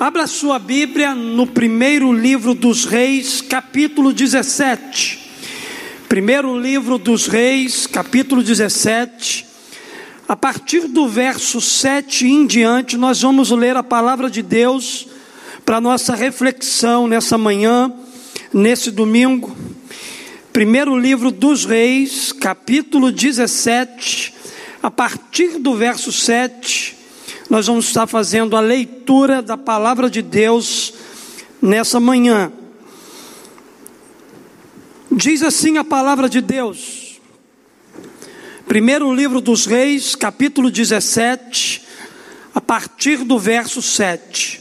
Abra sua Bíblia no primeiro livro dos Reis, capítulo 17. Primeiro livro dos Reis, capítulo 17. A partir do verso 7 em diante, nós vamos ler a palavra de Deus para nossa reflexão nessa manhã, nesse domingo. Primeiro livro dos Reis, capítulo 17, a partir do verso 7 nós vamos estar fazendo a leitura da palavra de Deus nessa manhã. Diz assim a palavra de Deus, primeiro livro dos Reis, capítulo 17, a partir do verso 7.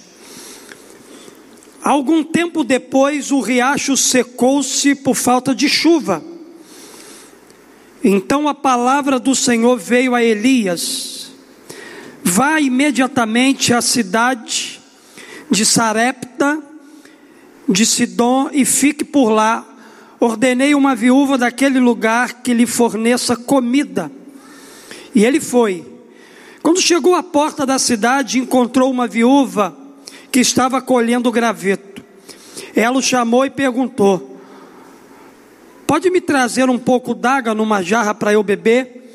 Algum tempo depois, o riacho secou-se por falta de chuva. Então a palavra do Senhor veio a Elias Vá imediatamente à cidade de Sarepta, de Sidom, e fique por lá. Ordenei uma viúva daquele lugar que lhe forneça comida. E ele foi. Quando chegou à porta da cidade, encontrou uma viúva que estava colhendo graveto. Ela o chamou e perguntou: Pode me trazer um pouco d'água numa jarra para eu beber?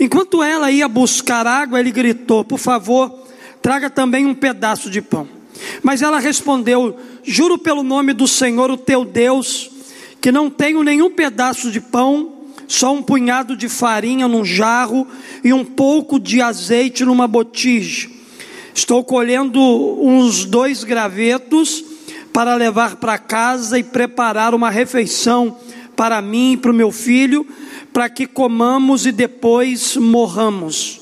Enquanto ela ia buscar água, ele gritou: Por favor, traga também um pedaço de pão. Mas ela respondeu: Juro pelo nome do Senhor, o teu Deus, que não tenho nenhum pedaço de pão, só um punhado de farinha num jarro e um pouco de azeite numa botija. Estou colhendo uns dois gravetos para levar para casa e preparar uma refeição para mim e para o meu filho para que comamos e depois morramos.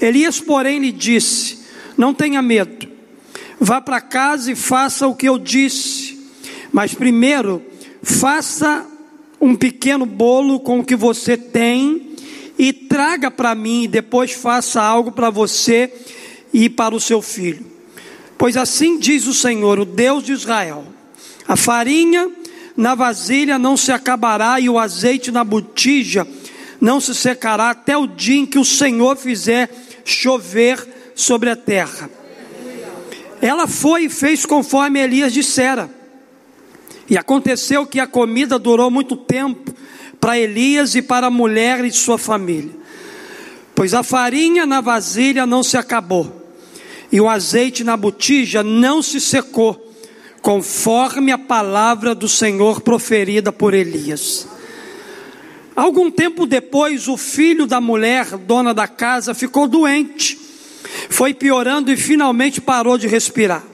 Elias, porém, lhe disse: Não tenha medo, vá para casa e faça o que eu disse, mas primeiro faça um pequeno bolo com o que você tem e traga para mim, e depois faça algo para você e para o seu filho. Pois assim diz o Senhor, o Deus de Israel: a farinha na vasilha não se acabará e o azeite na botija não se secará até o dia em que o Senhor fizer chover sobre a terra. Ela foi e fez conforme Elias dissera. E aconteceu que a comida durou muito tempo para Elias e para a mulher e sua família. Pois a farinha na vasilha não se acabou, e o azeite na botija não se secou conforme a palavra do Senhor proferida por Elias. Algum tempo depois, o filho da mulher, dona da casa, ficou doente, foi piorando e finalmente parou de respirar.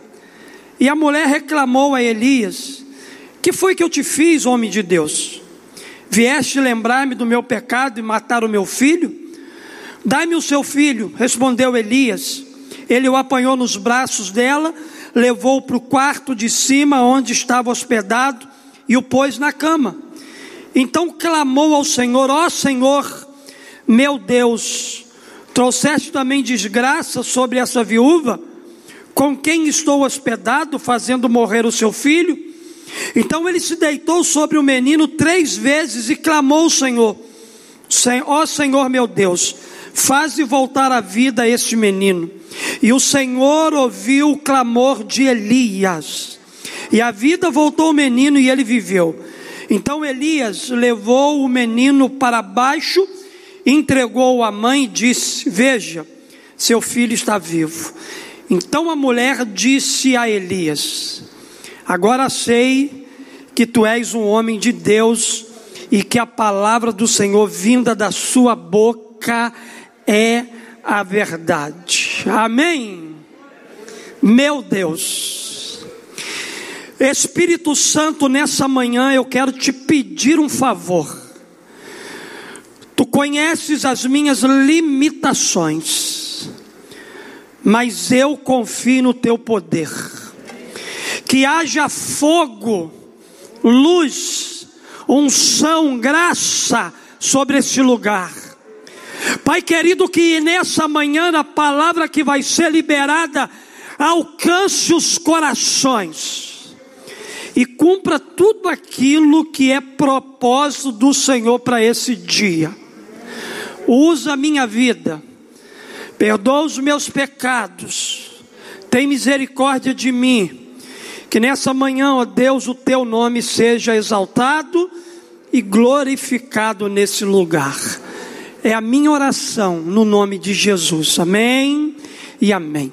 E a mulher reclamou a Elias: Que foi que eu te fiz, homem de Deus? Vieste lembrar-me do meu pecado e matar o meu filho? Dai-me o seu filho, respondeu Elias. Ele o apanhou nos braços dela levou para o quarto de cima, onde estava hospedado, e o pôs na cama. Então clamou ao Senhor: Ó oh, Senhor, meu Deus, trouxeste também desgraça sobre essa viúva, com quem estou hospedado, fazendo morrer o seu filho? Então ele se deitou sobre o menino três vezes e clamou ao Senhor: Ó oh, Senhor meu Deus, faze voltar à vida este menino. E o Senhor ouviu o clamor de Elias. E a vida voltou ao menino e ele viveu. Então Elias levou o menino para baixo, entregou a mãe e disse: Veja, seu filho está vivo. Então a mulher disse a Elias: Agora sei que tu és um homem de Deus e que a palavra do Senhor vinda da sua boca é a verdade. Amém. Meu Deus. Espírito Santo, nessa manhã eu quero te pedir um favor. Tu conheces as minhas limitações, mas eu confio no teu poder. Que haja fogo, luz, unção, graça sobre este lugar Pai querido, que nessa manhã a palavra que vai ser liberada alcance os corações e cumpra tudo aquilo que é propósito do Senhor para esse dia. Usa a minha vida, perdoa os meus pecados, tem misericórdia de mim. Que nessa manhã, ó Deus, o teu nome seja exaltado e glorificado nesse lugar. É a minha oração no nome de Jesus. Amém e amém.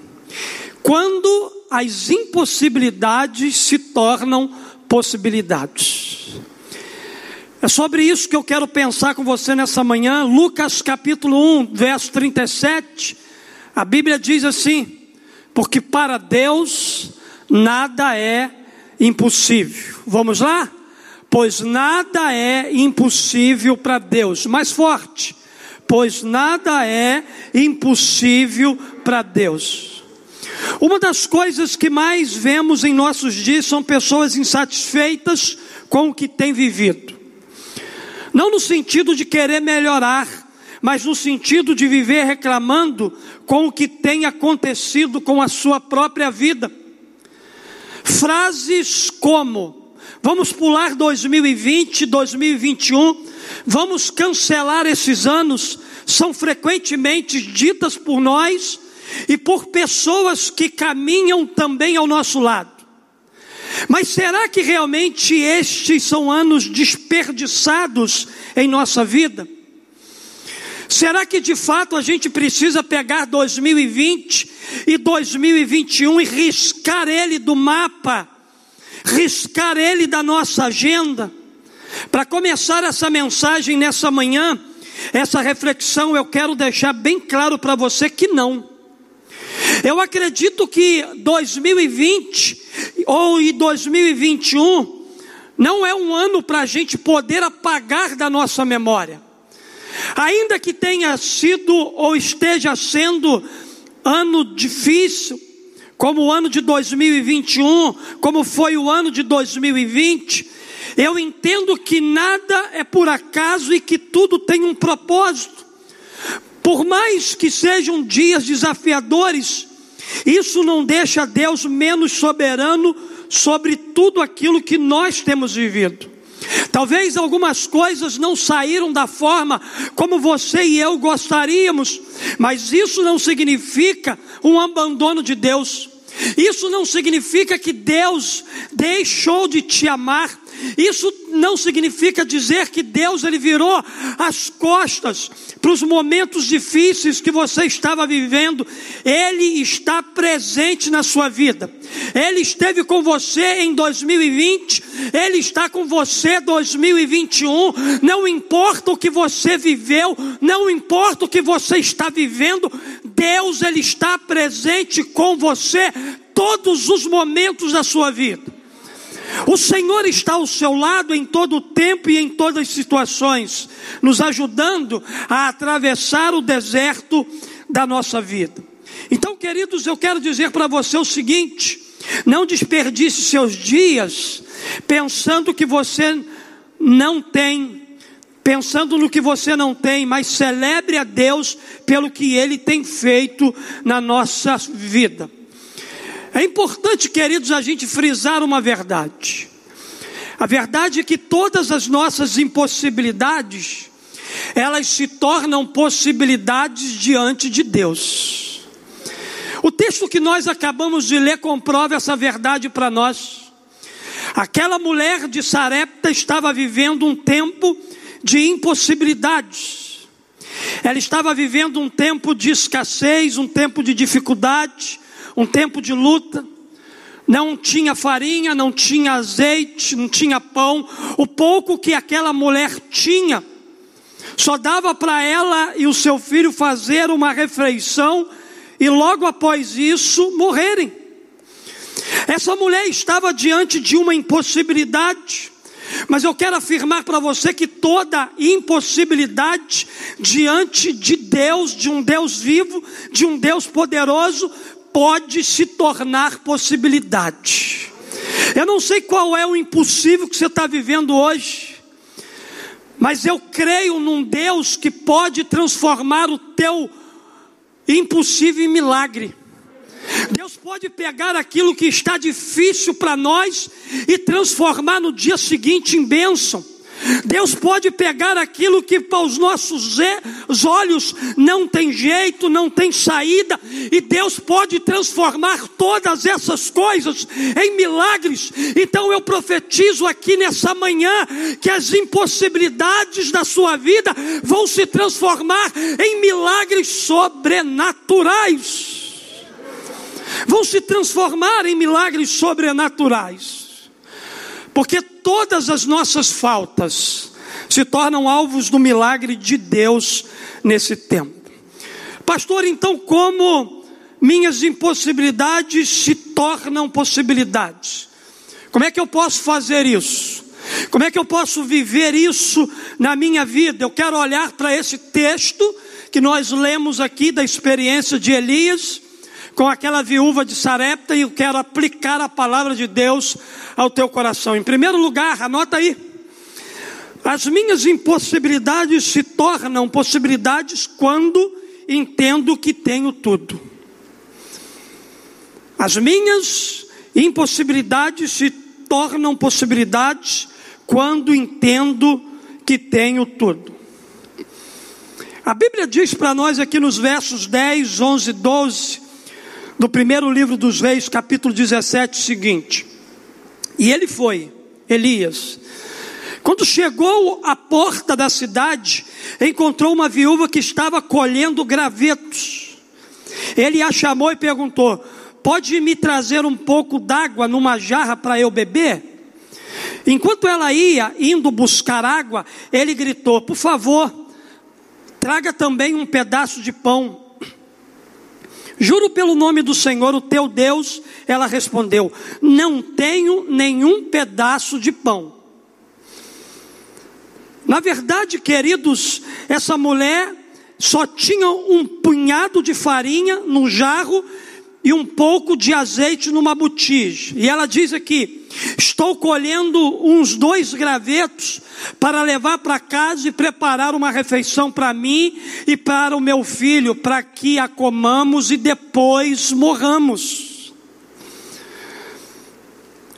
Quando as impossibilidades se tornam possibilidades. É sobre isso que eu quero pensar com você nessa manhã. Lucas capítulo 1, verso 37. A Bíblia diz assim: Porque para Deus nada é impossível. Vamos lá? Pois nada é impossível para Deus. Mais forte. Pois nada é impossível para Deus. Uma das coisas que mais vemos em nossos dias são pessoas insatisfeitas com o que têm vivido. Não no sentido de querer melhorar, mas no sentido de viver reclamando com o que tem acontecido com a sua própria vida. Frases como: vamos pular 2020, 2021, vamos cancelar esses anos, são frequentemente ditas por nós e por pessoas que caminham também ao nosso lado. Mas será que realmente estes são anos desperdiçados em nossa vida? Será que de fato a gente precisa pegar 2020 e 2021 e riscar ele do mapa, riscar ele da nossa agenda? Para começar essa mensagem nessa manhã, essa reflexão, eu quero deixar bem claro para você que não. Eu acredito que 2020 ou em 2021 não é um ano para a gente poder apagar da nossa memória. Ainda que tenha sido ou esteja sendo ano difícil, como o ano de 2021, como foi o ano de 2020, eu entendo que nada é por acaso e que tudo tem um propósito. Por mais que sejam dias desafiadores, isso não deixa Deus menos soberano sobre tudo aquilo que nós temos vivido. Talvez algumas coisas não saíram da forma como você e eu gostaríamos, mas isso não significa um abandono de Deus. Isso não significa que Deus deixou de te amar. Isso não significa dizer que Deus ele virou as costas para os momentos difíceis que você estava vivendo. Ele está presente na sua vida. Ele esteve com você em 2020, ele está com você 2021. Não importa o que você viveu, não importa o que você está vivendo, Deus ele está presente com você todos os momentos da sua vida. O Senhor está ao seu lado em todo o tempo e em todas as situações, nos ajudando a atravessar o deserto da nossa vida. Então, queridos, eu quero dizer para você o seguinte: não desperdice seus dias pensando que você não tem, pensando no que você não tem, mas celebre a Deus pelo que Ele tem feito na nossa vida. É importante, queridos, a gente frisar uma verdade. A verdade é que todas as nossas impossibilidades, elas se tornam possibilidades diante de Deus. O texto que nós acabamos de ler comprova essa verdade para nós. Aquela mulher de Sarepta estava vivendo um tempo de impossibilidades. Ela estava vivendo um tempo de escassez, um tempo de dificuldade, um tempo de luta. Não tinha farinha, não tinha azeite, não tinha pão. O pouco que aquela mulher tinha, só dava para ela e o seu filho fazer uma refeição e logo após isso morrerem. Essa mulher estava diante de uma impossibilidade. Mas eu quero afirmar para você que toda impossibilidade diante de Deus, de um Deus vivo, de um Deus poderoso, pode se tornar possibilidade. Eu não sei qual é o impossível que você está vivendo hoje, mas eu creio num Deus que pode transformar o teu impossível em milagre. Deus pode pegar aquilo que está difícil para nós e transformar no dia seguinte em bênção. Deus pode pegar aquilo que para os nossos olhos não tem jeito, não tem saída, e Deus pode transformar todas essas coisas em milagres. Então eu profetizo aqui nessa manhã que as impossibilidades da sua vida vão se transformar em milagres sobrenaturais. Vão se transformar em milagres sobrenaturais. Porque todas as nossas faltas se tornam alvos do milagre de Deus nesse tempo. Pastor, então como minhas impossibilidades se tornam possibilidades? Como é que eu posso fazer isso? Como é que eu posso viver isso na minha vida? Eu quero olhar para esse texto que nós lemos aqui da experiência de Elias com aquela viúva de Sarepta e eu quero aplicar a palavra de Deus ao teu coração. Em primeiro lugar, anota aí. As minhas impossibilidades se tornam possibilidades quando entendo que tenho tudo. As minhas impossibilidades se tornam possibilidades quando entendo que tenho tudo. A Bíblia diz para nós aqui nos versos 10, 11, 12, do primeiro livro dos Reis, capítulo 17, o seguinte: E ele foi, Elias, quando chegou à porta da cidade, encontrou uma viúva que estava colhendo gravetos. Ele a chamou e perguntou: Pode me trazer um pouco d'água numa jarra para eu beber? Enquanto ela ia indo buscar água, ele gritou: Por favor, traga também um pedaço de pão. Juro pelo nome do Senhor, o teu Deus, ela respondeu: Não tenho nenhum pedaço de pão. Na verdade, queridos, essa mulher só tinha um punhado de farinha num jarro e um pouco de azeite numa botija. E ela diz aqui: Estou colhendo uns dois gravetos para levar para casa e preparar uma refeição para mim e para o meu filho, para que a comamos e depois morramos.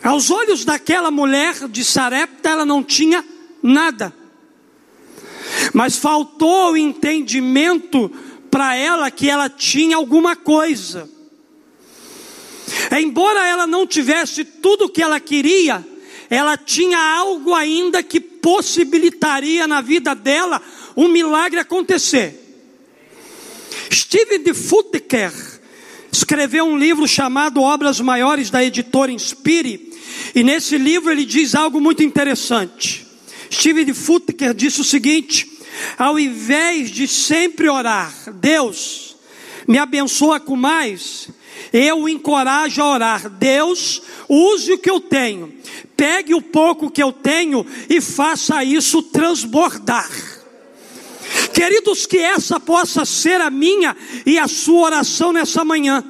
Aos olhos daquela mulher de Sarepta, ela não tinha nada, mas faltou o entendimento para ela que ela tinha alguma coisa. Embora ela não tivesse tudo o que ela queria, ela tinha algo ainda que possibilitaria na vida dela um milagre acontecer. Steven de Futker escreveu um livro chamado Obras Maiores da editora Inspire, e nesse livro ele diz algo muito interessante. Steven de Futker disse o seguinte: ao invés de sempre orar, Deus me abençoa com mais, eu o encorajo a orar. Deus, use o que eu tenho, pegue o pouco que eu tenho e faça isso transbordar. Queridos, que essa possa ser a minha e a sua oração nessa manhã.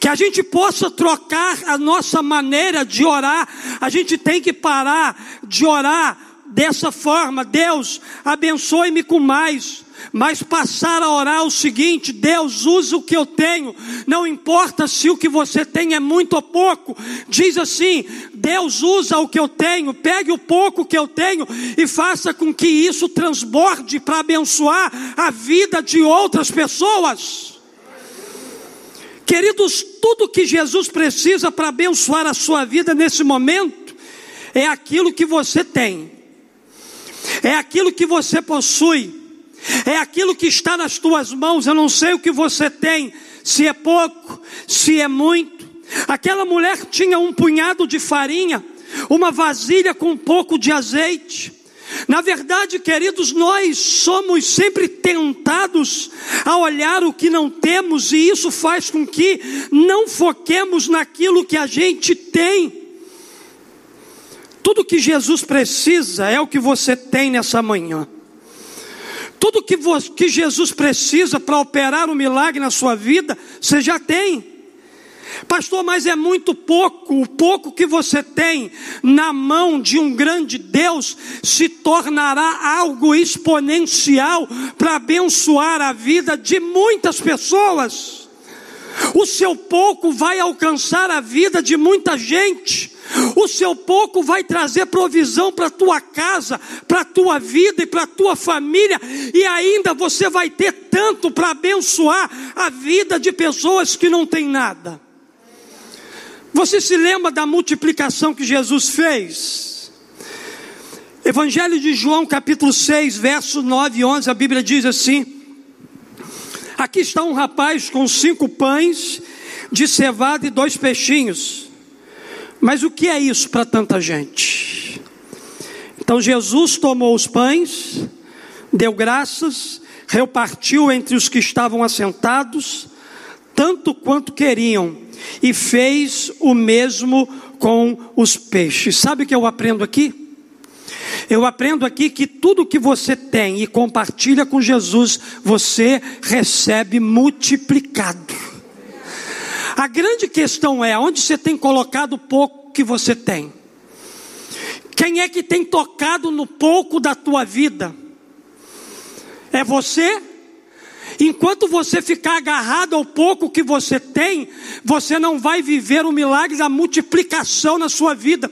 Que a gente possa trocar a nossa maneira de orar. A gente tem que parar de orar dessa forma. Deus, abençoe-me com mais mas passar a orar o seguinte: Deus, usa o que eu tenho, não importa se o que você tem é muito ou pouco, diz assim: Deus usa o que eu tenho, pegue o pouco que eu tenho e faça com que isso transborde para abençoar a vida de outras pessoas. Queridos, tudo que Jesus precisa para abençoar a sua vida nesse momento é aquilo que você tem, é aquilo que você possui é aquilo que está nas tuas mãos. Eu não sei o que você tem, se é pouco, se é muito. Aquela mulher tinha um punhado de farinha, uma vasilha com um pouco de azeite. Na verdade, queridos, nós somos sempre tentados a olhar o que não temos, e isso faz com que não foquemos naquilo que a gente tem. Tudo que Jesus precisa é o que você tem nessa manhã. Tudo que, você, que Jesus precisa para operar um milagre na sua vida, você já tem. Pastor, mas é muito pouco. O pouco que você tem na mão de um grande Deus se tornará algo exponencial para abençoar a vida de muitas pessoas. O seu pouco vai alcançar a vida de muita gente. O seu pouco vai trazer provisão para a tua casa, para a tua vida e para a tua família, e ainda você vai ter tanto para abençoar a vida de pessoas que não têm nada. Você se lembra da multiplicação que Jesus fez? Evangelho de João, capítulo 6, versos 9 e 11, a Bíblia diz assim: Aqui está um rapaz com cinco pães de cevada e dois peixinhos. Mas o que é isso para tanta gente? Então Jesus tomou os pães, deu graças, repartiu entre os que estavam assentados, tanto quanto queriam, e fez o mesmo com os peixes. Sabe o que eu aprendo aqui? Eu aprendo aqui que tudo que você tem e compartilha com Jesus, você recebe multiplicado. A grande questão é: onde você tem colocado o pouco que você tem? Quem é que tem tocado no pouco da tua vida? É você? Enquanto você ficar agarrado ao pouco que você tem, você não vai viver o milagre da multiplicação na sua vida.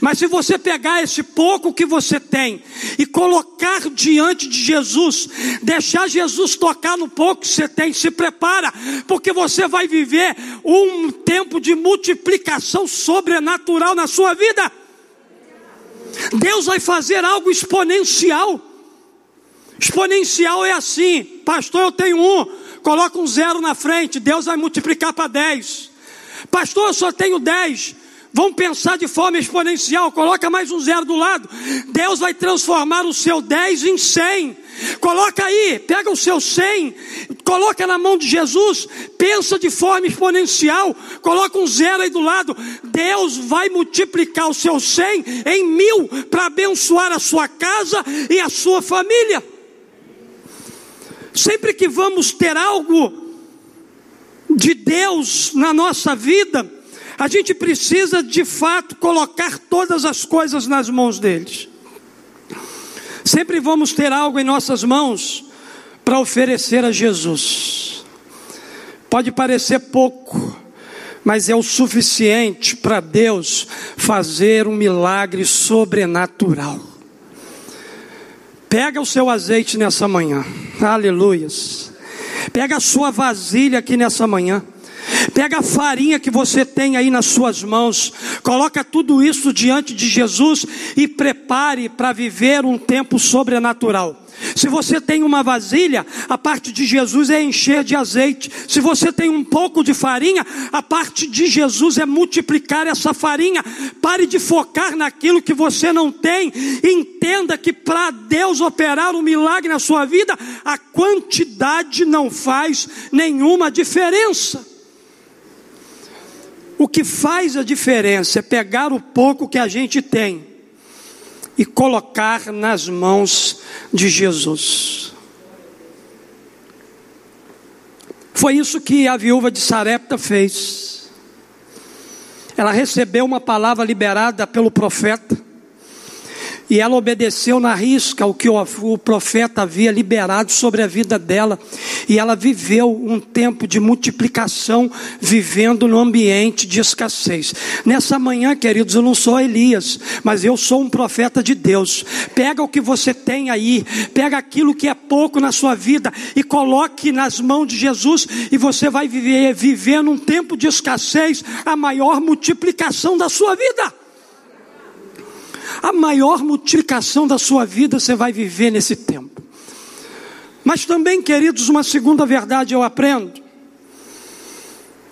Mas se você pegar esse pouco que você tem e colocar diante de Jesus, deixar Jesus tocar no pouco que você tem, se prepara, porque você vai viver um tempo de multiplicação sobrenatural na sua vida. Deus vai fazer algo exponencial. Exponencial é assim, pastor, eu tenho um, coloca um zero na frente, Deus vai multiplicar para dez. Pastor, eu só tenho dez. Vamos pensar de forma exponencial, coloca mais um zero do lado. Deus vai transformar o seu 10 em 100. Coloca aí, pega o seu 100, coloca na mão de Jesus, pensa de forma exponencial, coloca um zero aí do lado. Deus vai multiplicar o seu 100 em mil para abençoar a sua casa e a sua família. Sempre que vamos ter algo de Deus na nossa vida, a gente precisa de fato colocar todas as coisas nas mãos deles. Sempre vamos ter algo em nossas mãos para oferecer a Jesus. Pode parecer pouco, mas é o suficiente para Deus fazer um milagre sobrenatural. Pega o seu azeite nessa manhã, aleluias. Pega a sua vasilha aqui nessa manhã. Pega a farinha que você tem aí nas suas mãos, coloca tudo isso diante de Jesus e prepare para viver um tempo sobrenatural. Se você tem uma vasilha, a parte de Jesus é encher de azeite. Se você tem um pouco de farinha, a parte de Jesus é multiplicar essa farinha. Pare de focar naquilo que você não tem. Entenda que para Deus operar um milagre na sua vida, a quantidade não faz nenhuma diferença. O que faz a diferença é pegar o pouco que a gente tem e colocar nas mãos de Jesus. Foi isso que a viúva de Sarepta fez. Ela recebeu uma palavra liberada pelo profeta e ela obedeceu na risca o que o, profeta havia liberado sobre a vida dela. E ela viveu um tempo de multiplicação, vivendo no ambiente de escassez. Nessa manhã, queridos, eu não sou Elias, mas eu sou um profeta de Deus. Pega o que você tem aí, pega aquilo que é pouco na sua vida e coloque nas mãos de Jesus, e você vai viver, viver num tempo de escassez a maior multiplicação da sua vida a maior multiplicação da sua vida você vai viver nesse tempo. Mas também, queridos, uma segunda verdade eu aprendo.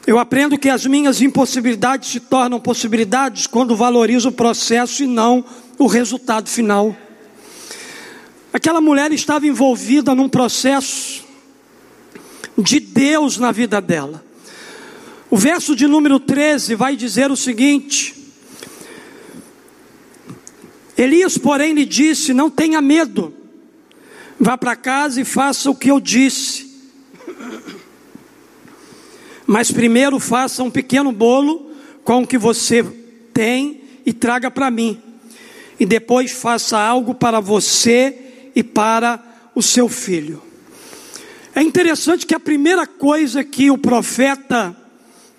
Eu aprendo que as minhas impossibilidades se tornam possibilidades quando valorizo o processo e não o resultado final. Aquela mulher estava envolvida num processo de Deus na vida dela. O verso de número 13 vai dizer o seguinte: Elias, porém, lhe disse: Não tenha medo, vá para casa e faça o que eu disse. Mas primeiro faça um pequeno bolo com o que você tem e traga para mim. E depois faça algo para você e para o seu filho. É interessante que a primeira coisa que o profeta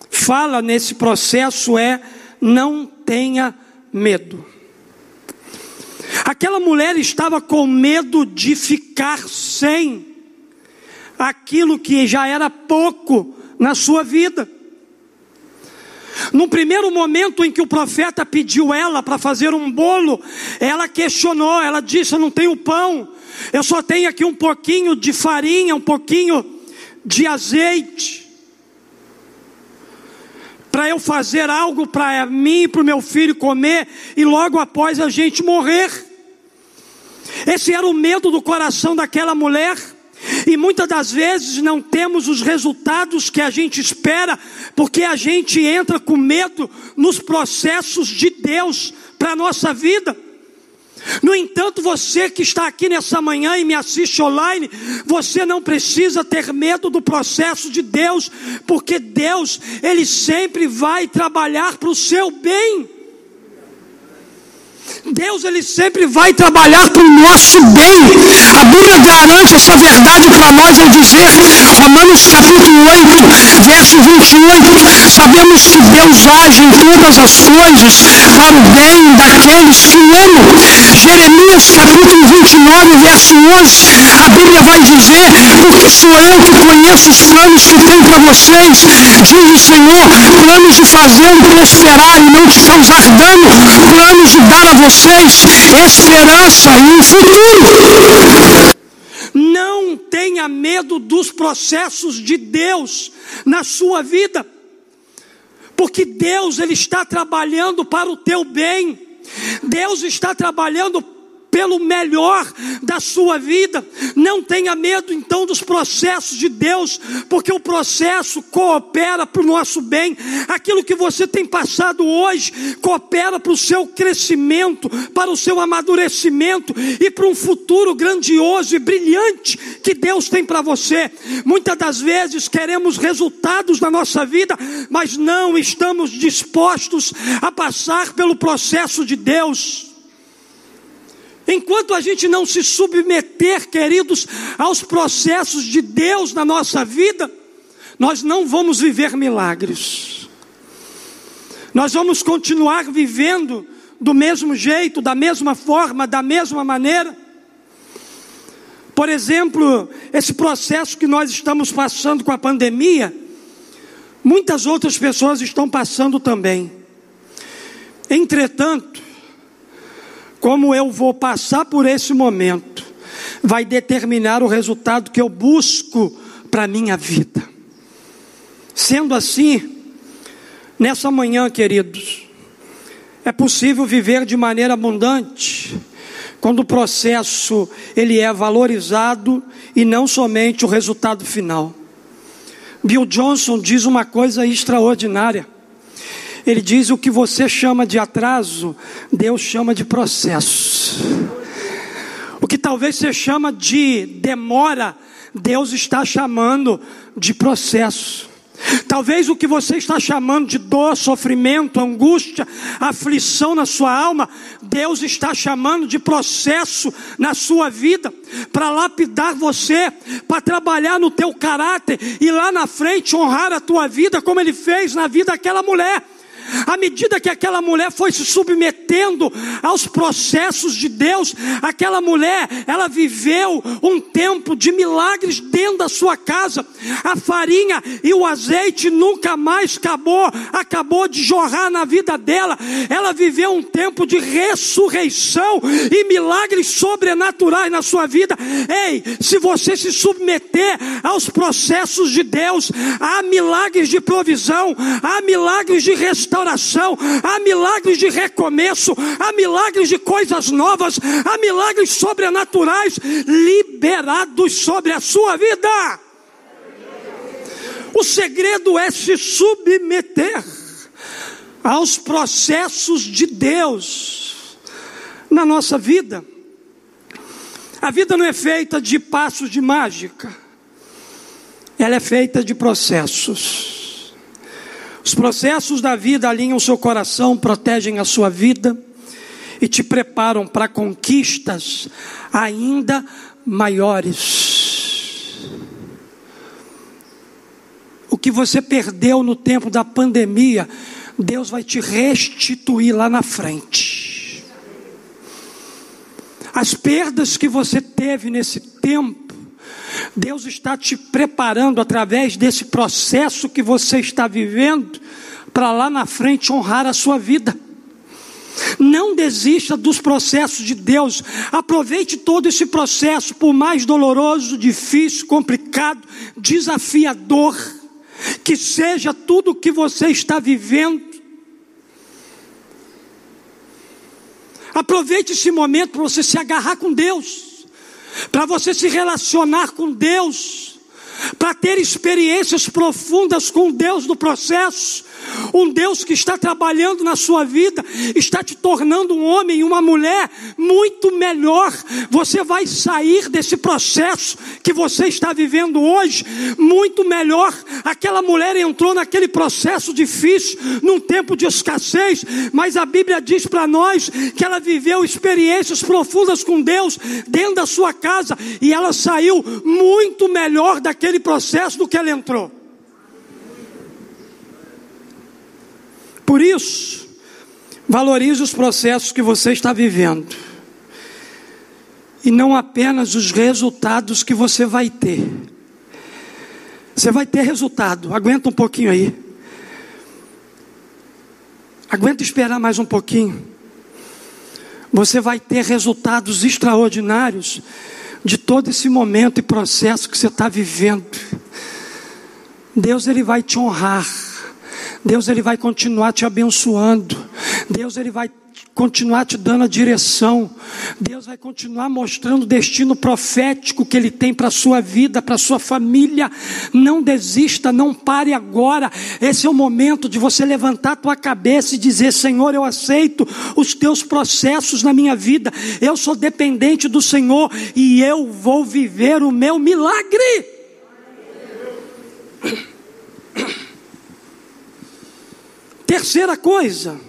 fala nesse processo é: não tenha medo. Aquela mulher estava com medo de ficar sem aquilo que já era pouco na sua vida. No primeiro momento em que o profeta pediu ela para fazer um bolo, ela questionou, ela disse: Eu não tenho pão, eu só tenho aqui um pouquinho de farinha, um pouquinho de azeite. Para eu fazer algo para mim e para o meu filho comer e logo após a gente morrer. Esse era o medo do coração daquela mulher. E muitas das vezes não temos os resultados que a gente espera, porque a gente entra com medo nos processos de Deus para a nossa vida. No entanto, você que está aqui nessa manhã e me assiste online, você não precisa ter medo do processo de Deus, porque Deus, Ele sempre vai trabalhar para o seu bem. Deus ele sempre vai trabalhar para o nosso bem. A Bíblia garante essa verdade para nós ao dizer, Romanos capítulo 8, verso 28, sabemos que Deus age em todas as coisas para o bem daqueles que o amam. Jeremias capítulo 29, verso 11, a Bíblia vai dizer, porque sou eu que conheço os planos que tenho para vocês, diz o Senhor, planos de fazê-lo prosperar e não de causar dano, planos de dar a vocês esperança e um futuro. Não tenha medo dos processos de Deus na sua vida, porque Deus ele está trabalhando para o teu bem. Deus está trabalhando pelo melhor da sua vida. Não tenha medo então dos processos de Deus, porque o processo coopera para o nosso bem. Aquilo que você tem passado hoje coopera para o seu crescimento, para o seu amadurecimento e para um futuro grandioso e brilhante que Deus tem para você. Muitas das vezes queremos resultados na nossa vida, mas não estamos dispostos a passar pelo processo de Deus. Enquanto a gente não se submeter, queridos, aos processos de Deus na nossa vida, nós não vamos viver milagres. Nós vamos continuar vivendo do mesmo jeito, da mesma forma, da mesma maneira. Por exemplo, esse processo que nós estamos passando com a pandemia, muitas outras pessoas estão passando também. Entretanto, como eu vou passar por esse momento, vai determinar o resultado que eu busco para a minha vida. Sendo assim, nessa manhã, queridos, é possível viver de maneira abundante quando o processo ele é valorizado e não somente o resultado final. Bill Johnson diz uma coisa extraordinária. Ele diz: o que você chama de atraso, Deus chama de processo. O que talvez você chama de demora, Deus está chamando de processo. Talvez o que você está chamando de dor, sofrimento, angústia, aflição na sua alma, Deus está chamando de processo na sua vida, para lapidar você, para trabalhar no teu caráter e lá na frente honrar a tua vida, como Ele fez na vida daquela mulher. À medida que aquela mulher foi se submetendo aos processos de Deus, aquela mulher, ela viveu um tempo de milagres dentro da sua casa. A farinha e o azeite nunca mais acabou, acabou de jorrar na vida dela. Ela viveu um tempo de ressurreição e milagres sobrenaturais na sua vida. Ei, se você se submeter aos processos de Deus, há milagres de provisão, há milagres de restauração restauração, há milagres de recomeço, há milagres de coisas novas, há milagres sobrenaturais liberados sobre a sua vida. O segredo é se submeter aos processos de Deus na nossa vida. A vida não é feita de passos de mágica, ela é feita de processos. Os processos da vida alinham seu coração, protegem a sua vida e te preparam para conquistas ainda maiores. O que você perdeu no tempo da pandemia, Deus vai te restituir lá na frente. As perdas que você teve nesse tempo, Deus está te preparando através desse processo que você está vivendo, para lá na frente honrar a sua vida. Não desista dos processos de Deus. Aproveite todo esse processo, por mais doloroso, difícil, complicado, desafiador, que seja tudo o que você está vivendo. Aproveite esse momento para você se agarrar com Deus, para você se relacionar com Deus, para ter experiências profundas com Deus no processo, um Deus que está trabalhando na sua vida, está te tornando um homem e uma mulher muito melhor. Você vai sair desse processo que você está vivendo hoje muito melhor. Aquela mulher entrou naquele processo difícil, num tempo de escassez, mas a Bíblia diz para nós que ela viveu experiências profundas com Deus dentro da sua casa e ela saiu muito melhor daquele processo do que ela entrou. Por isso, valorize os processos que você está vivendo. E não apenas os resultados que você vai ter. Você vai ter resultado, aguenta um pouquinho aí. Aguenta esperar mais um pouquinho. Você vai ter resultados extraordinários de todo esse momento e processo que você está vivendo. Deus ele vai te honrar. Deus ele vai continuar te abençoando. Deus ele vai continuar te dando a direção. Deus vai continuar mostrando o destino profético que ele tem para a sua vida, para a sua família. Não desista, não pare agora. Esse é o momento de você levantar a tua cabeça e dizer: Senhor, eu aceito os teus processos na minha vida. Eu sou dependente do Senhor e eu vou viver o meu milagre. Terceira coisa,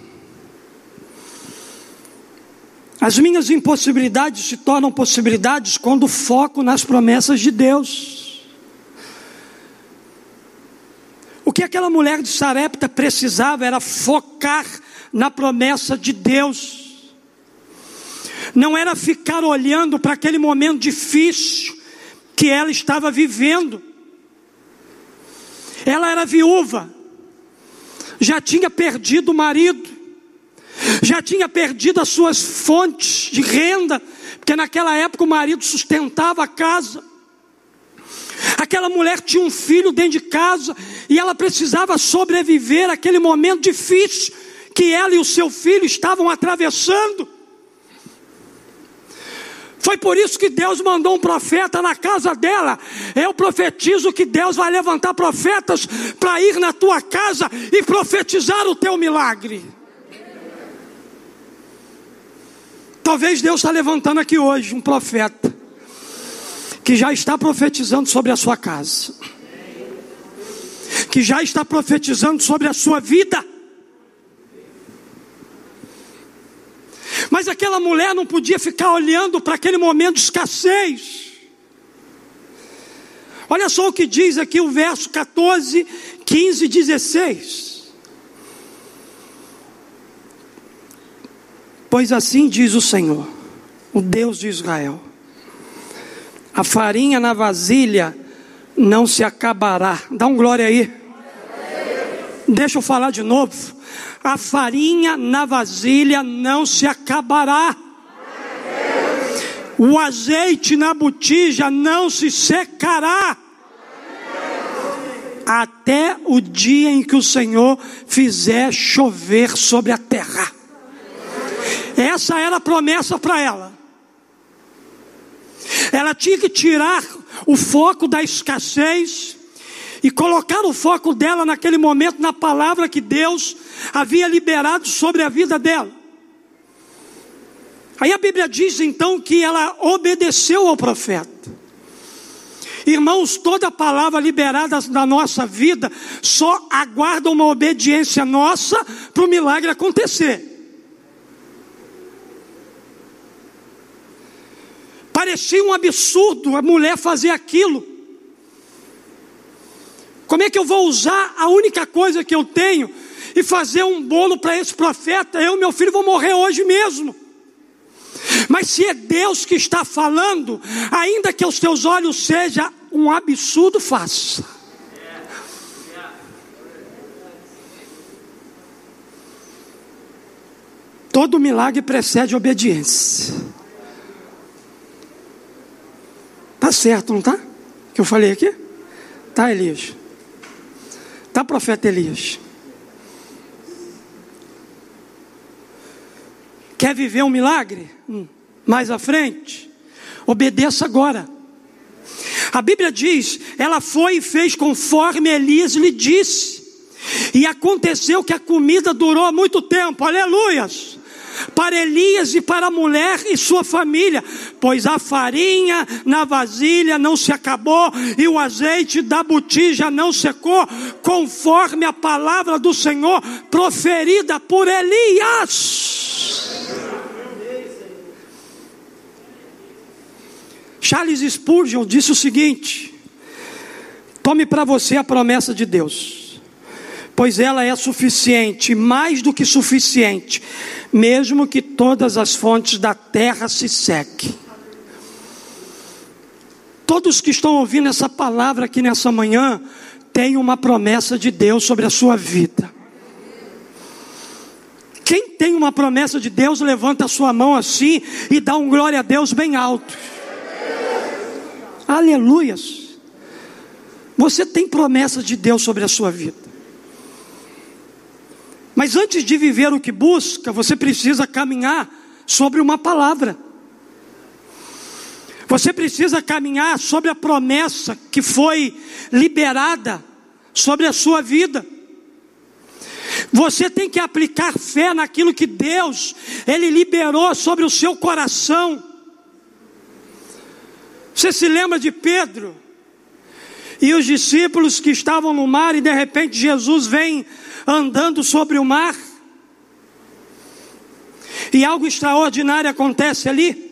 as minhas impossibilidades se tornam possibilidades quando foco nas promessas de Deus. O que aquela mulher de Sarepta precisava era focar na promessa de Deus. Não era ficar olhando para aquele momento difícil que ela estava vivendo. Ela era viúva já tinha perdido o marido, já tinha perdido as suas fontes de renda, porque naquela época o marido sustentava a casa. Aquela mulher tinha um filho dentro de casa e ela precisava sobreviver àquele momento difícil que ela e o seu filho estavam atravessando. Foi por isso que Deus mandou um profeta na casa dela. Eu profetizo que Deus vai levantar profetas para ir na tua casa e profetizar o teu milagre. Talvez Deus está levantando aqui hoje um profeta que já está profetizando sobre a sua casa, que já está profetizando sobre a sua vida. Mas aquela mulher não podia ficar olhando para aquele momento de escassez. Olha só o que diz aqui o verso 14, 15 e 16. Pois assim diz o Senhor, o Deus de Israel: a farinha na vasilha não se acabará. Dá um glória aí. Deixa eu falar de novo a farinha na vasilha não se acabará. O azeite na botija não se secará. Até o dia em que o Senhor fizer chover sobre a terra. Essa era a promessa para ela. Ela tinha que tirar o foco da escassez e colocar o foco dela naquele momento na palavra que Deus havia liberado sobre a vida dela. Aí a Bíblia diz então que ela obedeceu ao profeta. Irmãos, toda palavra liberada na nossa vida só aguarda uma obediência nossa para o milagre acontecer. Parecia um absurdo a mulher fazer aquilo. Como é que eu vou usar a única coisa que eu tenho e fazer um bolo para esse profeta, eu e meu filho vou morrer hoje mesmo. Mas se é Deus que está falando, ainda que aos teus olhos seja um absurdo, faça. Todo milagre precede obediência. Tá certo, não tá? Que eu falei aqui? Tá, Elias? Tá, profeta Elias? Quer viver um milagre? Hum. Mais à frente? Obedeça agora. A Bíblia diz: ela foi e fez conforme Elias lhe disse. E aconteceu que a comida durou muito tempo, aleluias para Elias e para a mulher e sua família, pois a farinha na vasilha não se acabou e o azeite da botija não secou, conforme a palavra do Senhor proferida por Elias. Charles Spurgeon disse o seguinte: tome para você a promessa de Deus pois ela é suficiente, mais do que suficiente, mesmo que todas as fontes da terra se sequem. Todos que estão ouvindo essa palavra aqui nessa manhã, têm uma promessa de Deus sobre a sua vida. Quem tem uma promessa de Deus, levanta a sua mão assim e dá um glória a Deus bem alto. Aleluias. Você tem promessa de Deus sobre a sua vida. Mas antes de viver o que busca, você precisa caminhar sobre uma palavra. Você precisa caminhar sobre a promessa que foi liberada sobre a sua vida. Você tem que aplicar fé naquilo que Deus ele liberou sobre o seu coração. Você se lembra de Pedro e os discípulos que estavam no mar e de repente Jesus vem andando sobre o mar. E algo extraordinário acontece ali.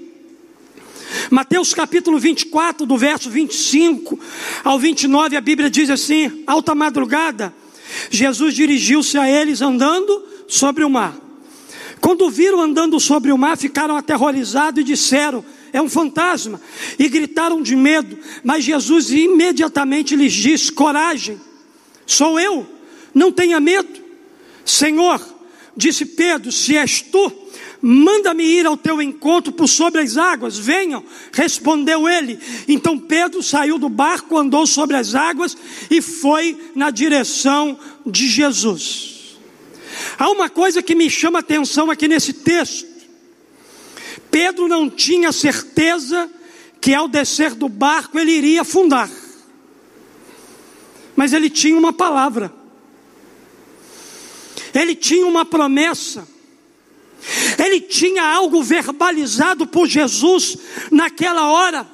Mateus capítulo 24, do verso 25 ao 29, a Bíblia diz assim: alta madrugada, Jesus dirigiu-se a eles andando sobre o mar. Quando viram andando sobre o mar, ficaram aterrorizados e disseram: É um fantasma, e gritaram de medo. Mas Jesus imediatamente lhes disse: Coragem, sou eu, não tenha medo. Senhor, disse Pedro, se és tu, manda-me ir ao teu encontro por sobre as águas, venham, respondeu ele. Então Pedro saiu do barco, andou sobre as águas e foi na direção de Jesus. Há uma coisa que me chama a atenção aqui nesse texto. Pedro não tinha certeza que ao descer do barco ele iria afundar, mas ele tinha uma palavra ele tinha uma promessa, ele tinha algo verbalizado por Jesus naquela hora,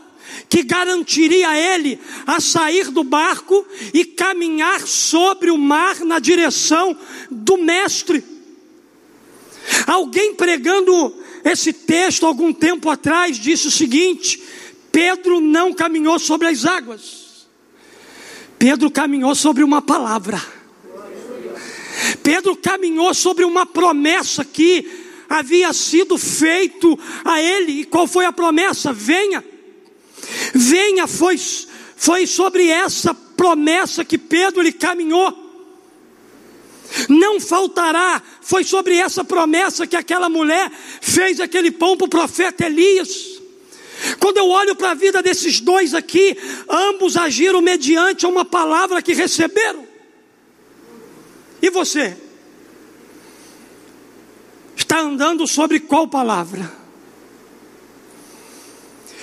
que garantiria a ele a sair do barco e caminhar sobre o mar na direção do Mestre. Alguém pregando esse texto algum tempo atrás disse o seguinte: Pedro não caminhou sobre as águas, Pedro caminhou sobre uma palavra. Pedro caminhou sobre uma promessa que havia sido feito a ele. E qual foi a promessa? Venha. Venha foi foi sobre essa promessa que Pedro lhe caminhou. Não faltará, foi sobre essa promessa que aquela mulher fez aquele pão para o profeta Elias. Quando eu olho para a vida desses dois aqui, ambos agiram mediante uma palavra que receberam. E você? Está andando sobre qual palavra?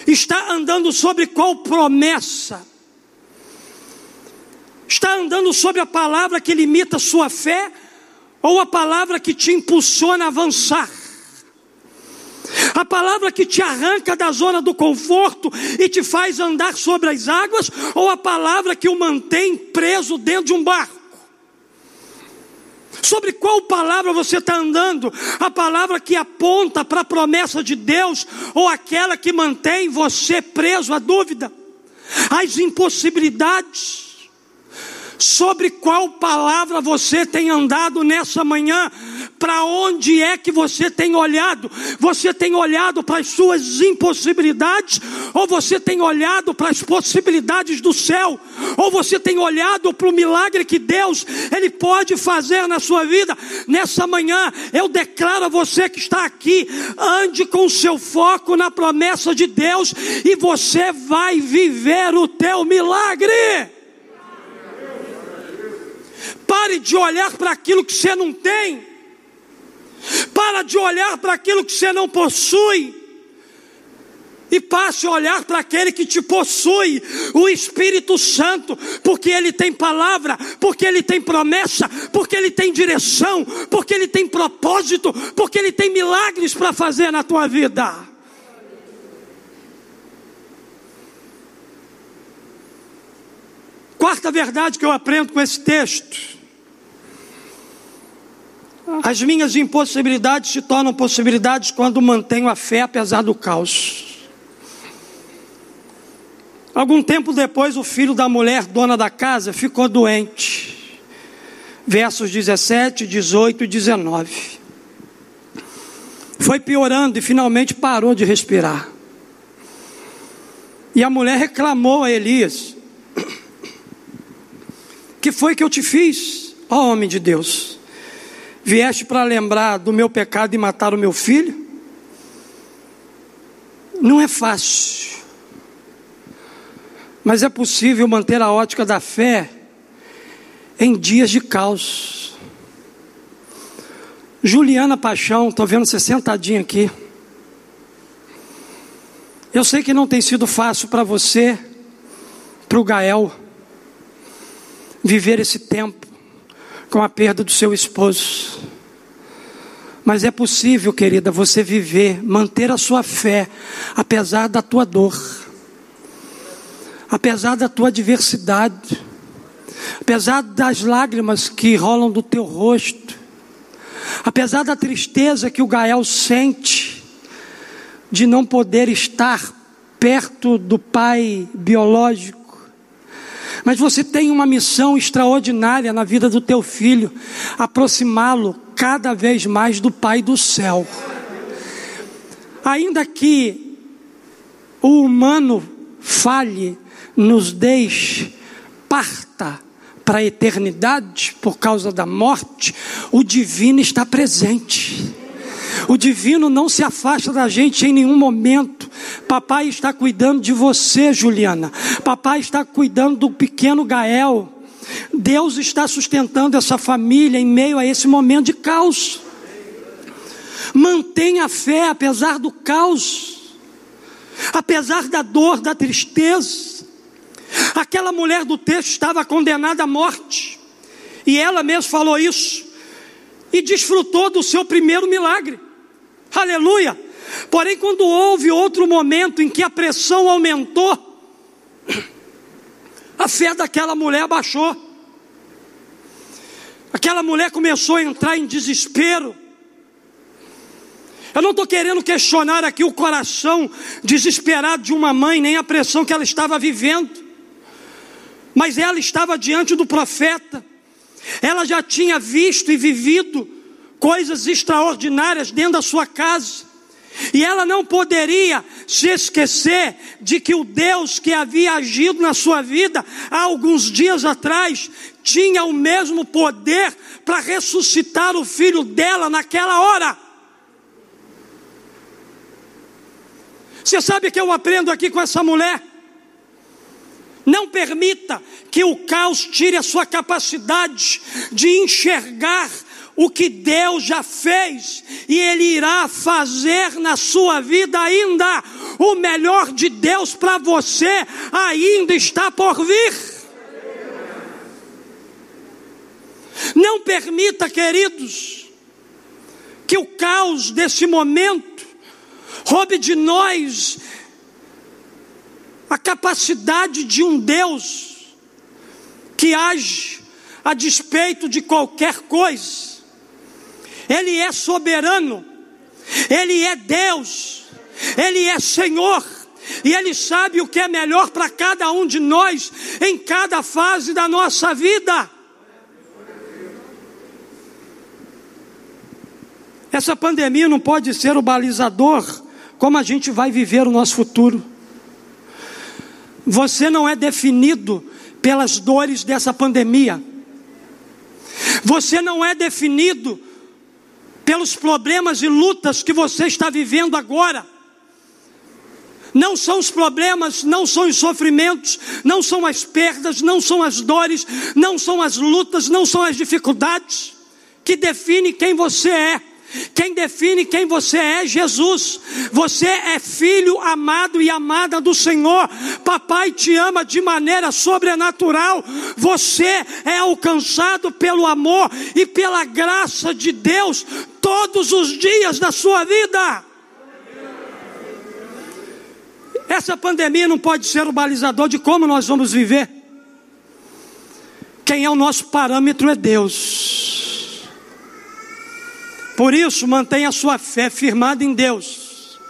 Está andando sobre qual promessa? Está andando sobre a palavra que limita sua fé ou a palavra que te impulsiona a avançar? A palavra que te arranca da zona do conforto e te faz andar sobre as águas, ou a palavra que o mantém preso dentro de um barco? Sobre qual palavra você está andando? A palavra que aponta para a promessa de Deus ou aquela que mantém você preso à dúvida, às impossibilidades? sobre qual palavra você tem andado nessa manhã, para onde é que você tem olhado? Você tem olhado para as suas impossibilidades, ou você tem olhado para as possibilidades do céu, ou você tem olhado para o milagre que Deus ele pode fazer na sua vida? Nessa manhã, eu declaro a você que está aqui, ande com o seu foco na promessa de Deus e você vai viver o teu milagre. Pare de olhar para aquilo que você não tem. Para de olhar para aquilo que você não possui. E passe a olhar para aquele que te possui, o Espírito Santo, porque ele tem palavra, porque ele tem promessa, porque ele tem direção, porque ele tem propósito, porque ele tem milagres para fazer na tua vida. Quarta verdade que eu aprendo com esse texto as minhas impossibilidades se tornam possibilidades quando mantenho a fé apesar do caos. Algum tempo depois, o filho da mulher, dona da casa, ficou doente. Versos 17, 18 e 19. Foi piorando e finalmente parou de respirar. E a mulher reclamou a Elias: Que foi que eu te fiz, ó homem de Deus? Vieste para lembrar do meu pecado e matar o meu filho? Não é fácil, mas é possível manter a ótica da fé em dias de caos. Juliana Paixão, estou vendo você sentadinha aqui. Eu sei que não tem sido fácil para você, para o Gael, viver esse tempo com a perda do seu esposo. Mas é possível, querida, você viver, manter a sua fé, apesar da tua dor, apesar da tua adversidade, apesar das lágrimas que rolam do teu rosto, apesar da tristeza que o Gael sente de não poder estar perto do pai biológico, mas você tem uma missão extraordinária na vida do teu filho, aproximá-lo cada vez mais do Pai do céu. Ainda que o humano falhe, nos deixe, parta para a eternidade por causa da morte, o divino está presente. O divino não se afasta da gente em nenhum momento. Papai está cuidando de você, Juliana. Papai está cuidando do pequeno Gael. Deus está sustentando essa família em meio a esse momento de caos. Mantenha a fé apesar do caos, apesar da dor, da tristeza. Aquela mulher do texto estava condenada à morte, e ela mesma falou isso, e desfrutou do seu primeiro milagre. Aleluia! Porém, quando houve outro momento em que a pressão aumentou, a fé daquela mulher baixou. Aquela mulher começou a entrar em desespero. Eu não estou querendo questionar aqui o coração desesperado de uma mãe, nem a pressão que ela estava vivendo, mas ela estava diante do profeta, ela já tinha visto e vivido coisas extraordinárias dentro da sua casa. E ela não poderia se esquecer de que o Deus que havia agido na sua vida há alguns dias atrás tinha o mesmo poder para ressuscitar o filho dela naquela hora. Você sabe que eu aprendo aqui com essa mulher? Não permita que o caos tire a sua capacidade de enxergar o que Deus já fez e Ele irá fazer na sua vida ainda. O melhor de Deus para você ainda está por vir. Não permita, queridos, que o caos desse momento roube de nós a capacidade de um Deus que age a despeito de qualquer coisa ele é soberano, Ele é Deus, Ele é Senhor, e Ele sabe o que é melhor para cada um de nós em cada fase da nossa vida. Essa pandemia não pode ser o balizador como a gente vai viver o nosso futuro. Você não é definido pelas dores dessa pandemia. Você não é definido pelos problemas e lutas que você está vivendo agora. Não são os problemas, não são os sofrimentos, não são as perdas, não são as dores, não são as lutas, não são as dificuldades que definem quem você é. Quem define quem você é, Jesus. Você é filho amado e amada do Senhor. Papai te ama de maneira sobrenatural. Você é alcançado pelo amor e pela graça de Deus todos os dias da sua vida. Essa pandemia não pode ser o balizador de como nós vamos viver. Quem é o nosso parâmetro é Deus. Por isso, mantenha sua fé firmada em Deus,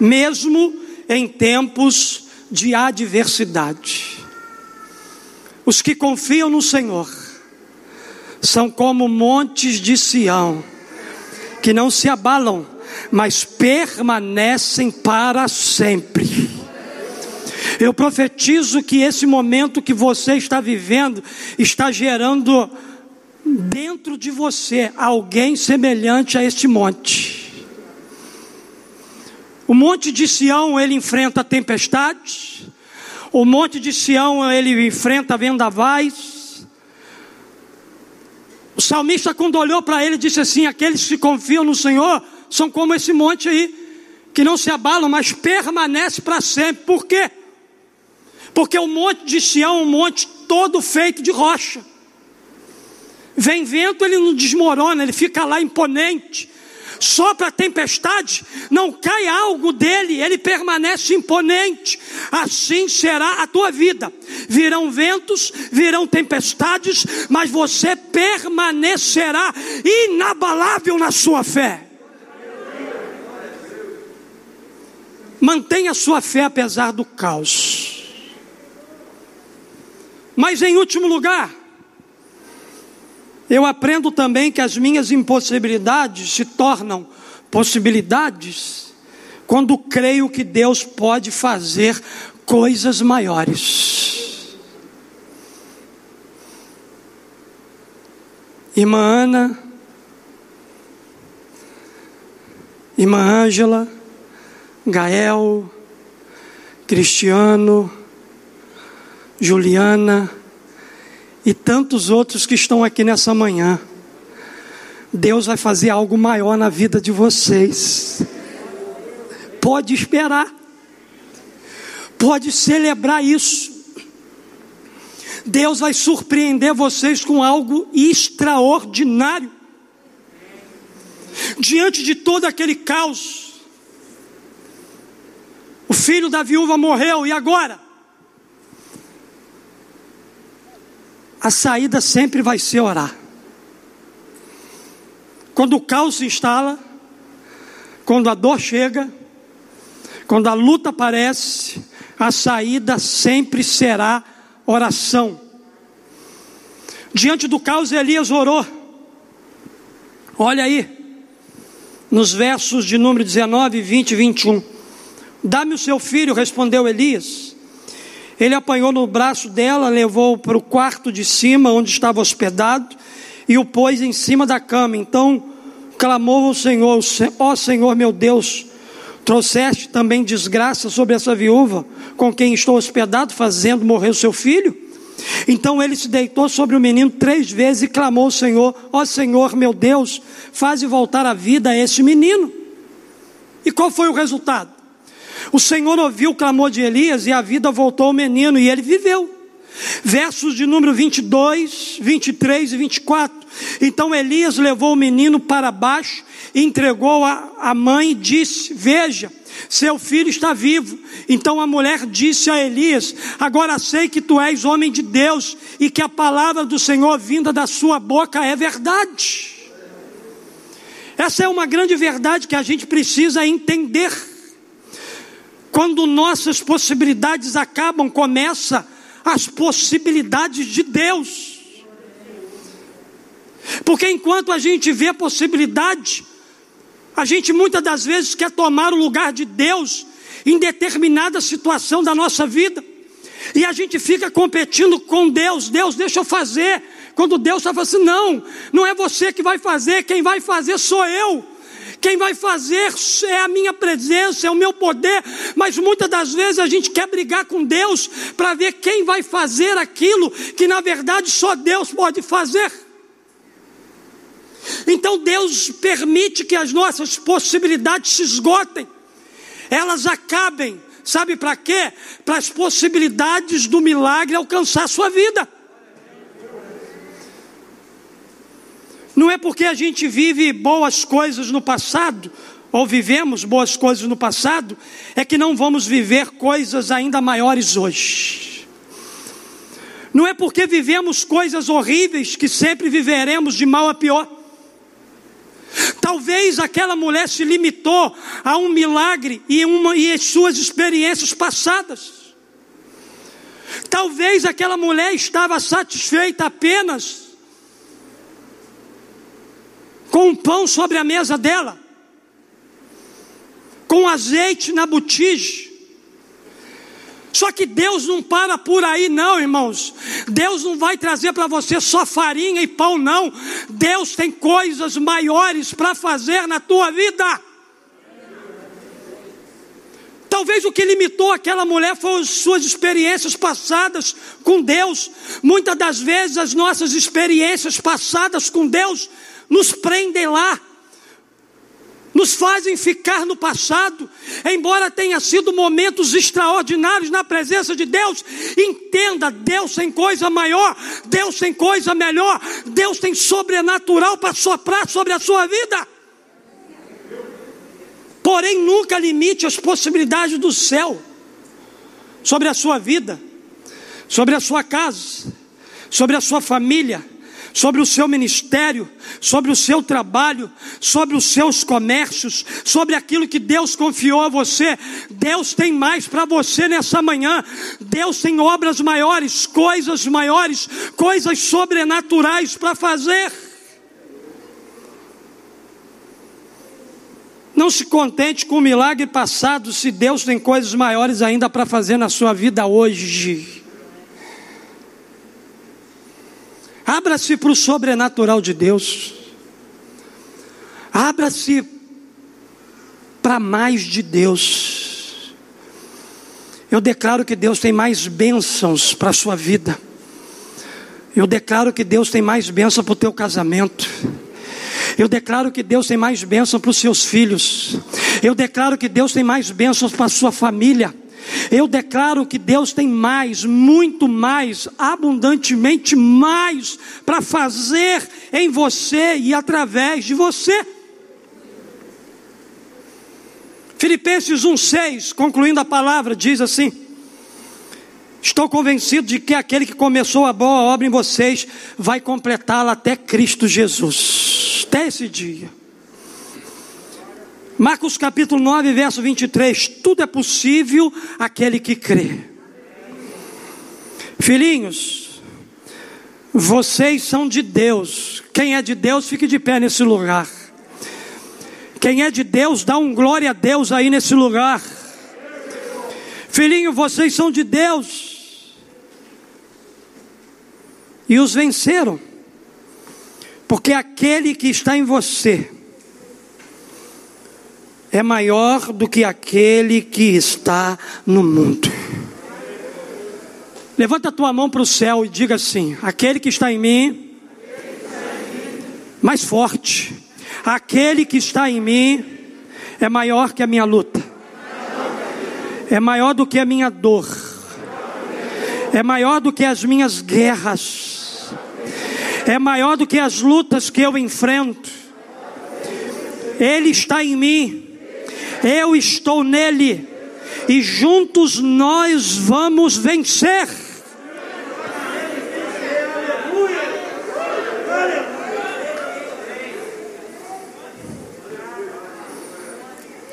mesmo em tempos de adversidade. Os que confiam no Senhor são como montes de Sião, que não se abalam, mas permanecem para sempre. Eu profetizo que esse momento que você está vivendo está gerando dentro de você alguém semelhante a este monte. O monte de Sião ele enfrenta tempestades, o monte de Sião ele enfrenta vendavais. O salmista, quando olhou para ele, disse assim: Aqueles que confiam no Senhor são como esse monte aí, que não se abalam, mas permanece para sempre. Por quê? Porque o monte de Sião é um monte todo feito de rocha. Vem vento, ele não desmorona, ele fica lá imponente. Sopra a tempestade, não cai algo dele, ele permanece imponente. Assim será a tua vida. Virão ventos, virão tempestades, mas você permanecerá inabalável na sua fé. Mantenha a sua fé apesar do caos. Mas em último lugar, eu aprendo também que as minhas impossibilidades se tornam possibilidades quando creio que Deus pode fazer coisas maiores. Irmã Ana, Irmã Ângela, Gael, Cristiano, Juliana, e tantos outros que estão aqui nessa manhã. Deus vai fazer algo maior na vida de vocês. Pode esperar. Pode celebrar isso. Deus vai surpreender vocês com algo extraordinário. Diante de todo aquele caos, o filho da viúva morreu, e agora? A saída sempre vai ser orar. Quando o caos se instala, quando a dor chega, quando a luta aparece, a saída sempre será oração. Diante do caos, Elias orou. Olha aí, nos versos de número 19, 20 e 21. Dá-me o seu filho, respondeu Elias. Ele apanhou no braço dela, levou para o quarto de cima, onde estava hospedado, e o pôs em cima da cama. Então clamou ao Senhor: Ó oh, Senhor meu Deus, trouxeste também desgraça sobre essa viúva com quem estou hospedado, fazendo morrer o seu filho? Então ele se deitou sobre o menino três vezes e clamou ao Senhor: Ó oh, Senhor meu Deus, faze voltar a vida a este menino. E qual foi o resultado? O Senhor ouviu o clamor de Elias e a vida voltou ao menino e ele viveu. Versos de número 22, 23 e 24. Então Elias levou o menino para baixo, entregou a, a mãe e disse: Veja, seu filho está vivo. Então a mulher disse a Elias: Agora sei que tu és homem de Deus e que a palavra do Senhor vinda da sua boca é verdade. Essa é uma grande verdade que a gente precisa entender. Quando nossas possibilidades acabam, começa as possibilidades de Deus. Porque enquanto a gente vê possibilidade, a gente muitas das vezes quer tomar o lugar de Deus em determinada situação da nossa vida. E a gente fica competindo com Deus. Deus, deixa eu fazer. Quando Deus está falando assim, não, não é você que vai fazer, quem vai fazer sou eu. Quem vai fazer é a minha presença, é o meu poder, mas muitas das vezes a gente quer brigar com Deus para ver quem vai fazer aquilo que na verdade só Deus pode fazer. Então Deus permite que as nossas possibilidades se esgotem, elas acabem, sabe para quê? Para as possibilidades do milagre alcançar a sua vida. Não é porque a gente vive boas coisas no passado, ou vivemos boas coisas no passado, é que não vamos viver coisas ainda maiores hoje. Não é porque vivemos coisas horríveis que sempre viveremos de mal a pior. Talvez aquela mulher se limitou a um milagre e, uma, e as suas experiências passadas. Talvez aquela mulher estava satisfeita apenas com pão sobre a mesa dela, com azeite na botija. Só que Deus não para por aí, não, irmãos. Deus não vai trazer para você só farinha e pão, não. Deus tem coisas maiores para fazer na tua vida. Talvez o que limitou aquela mulher foram suas experiências passadas com Deus. Muitas das vezes as nossas experiências passadas com Deus nos prendem lá, nos fazem ficar no passado, embora tenha sido momentos extraordinários na presença de Deus. Entenda, Deus tem coisa maior, Deus tem coisa melhor, Deus tem sobrenatural para soprar sobre a sua vida. Porém, nunca limite as possibilidades do céu sobre a sua vida, sobre a sua casa, sobre a sua família sobre o seu ministério, sobre o seu trabalho, sobre os seus comércios, sobre aquilo que Deus confiou a você. Deus tem mais para você nessa manhã. Deus tem obras maiores, coisas maiores, coisas sobrenaturais para fazer. Não se contente com o milagre passado, se Deus tem coisas maiores ainda para fazer na sua vida hoje. Abra-se para o sobrenatural de Deus. Abra-se para mais de Deus. Eu declaro que Deus tem mais bênçãos para a sua vida. Eu declaro que Deus tem mais bênção para o teu casamento. Eu declaro que Deus tem mais bênção para os seus filhos. Eu declaro que Deus tem mais bênçãos para a sua família. Eu declaro que Deus tem mais, muito mais, abundantemente mais para fazer em você e através de você. Filipenses 1,6, concluindo a palavra, diz assim: Estou convencido de que aquele que começou a boa obra em vocês vai completá-la até Cristo Jesus, até esse dia. Marcos capítulo 9, verso 23. Tudo é possível aquele que crê. Filhinhos, vocês são de Deus. Quem é de Deus, fique de pé nesse lugar. Quem é de Deus, dá um glória a Deus aí nesse lugar. Filhinho, vocês são de Deus. E os venceram. Porque aquele que está em você, é maior do que aquele que está no mundo. Levanta a tua mão para o céu e diga assim: aquele que está em mim, mais forte, aquele que está em mim é maior que a minha luta, é maior do que a minha dor, é maior do que as minhas guerras, é maior do que as lutas que eu enfrento. Ele está em mim eu estou nele, e juntos nós vamos vencer.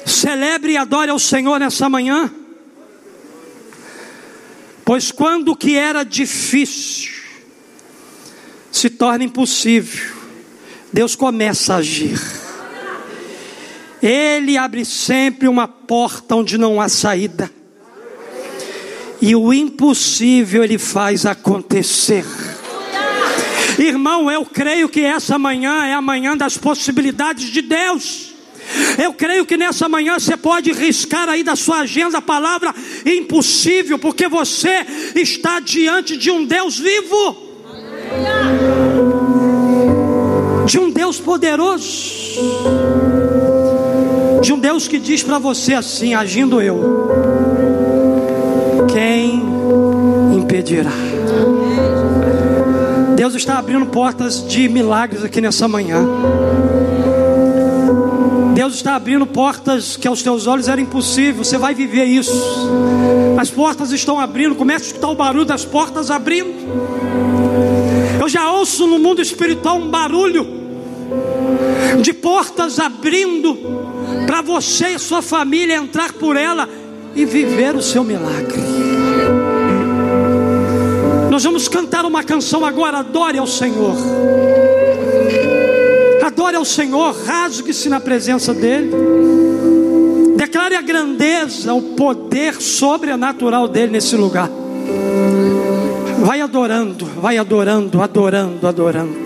Celebre e adore ao Senhor nessa manhã. Pois quando que era difícil se torna impossível, Deus começa a agir. Ele abre sempre uma porta onde não há saída. E o impossível ele faz acontecer. Irmão, eu creio que essa manhã é a manhã das possibilidades de Deus. Eu creio que nessa manhã você pode riscar aí da sua agenda a palavra impossível, porque você está diante de um Deus vivo, de um Deus poderoso, de um Deus que diz para você assim: agindo eu, quem impedirá? Deus está abrindo portas de milagres aqui nessa manhã. Deus está abrindo portas que aos teus olhos era impossível. Você vai viver isso. As portas estão abrindo. Comece a escutar o barulho das portas abrindo. Eu já ouço no mundo espiritual um barulho de portas abrindo para você e sua família entrar por ela e viver o seu milagre. Nós vamos cantar uma canção agora, adore ao Senhor. Adore ao Senhor, rasgue-se na presença dEle. Declare a grandeza, o poder sobrenatural dEle nesse lugar. Vai adorando, vai adorando, adorando, adorando.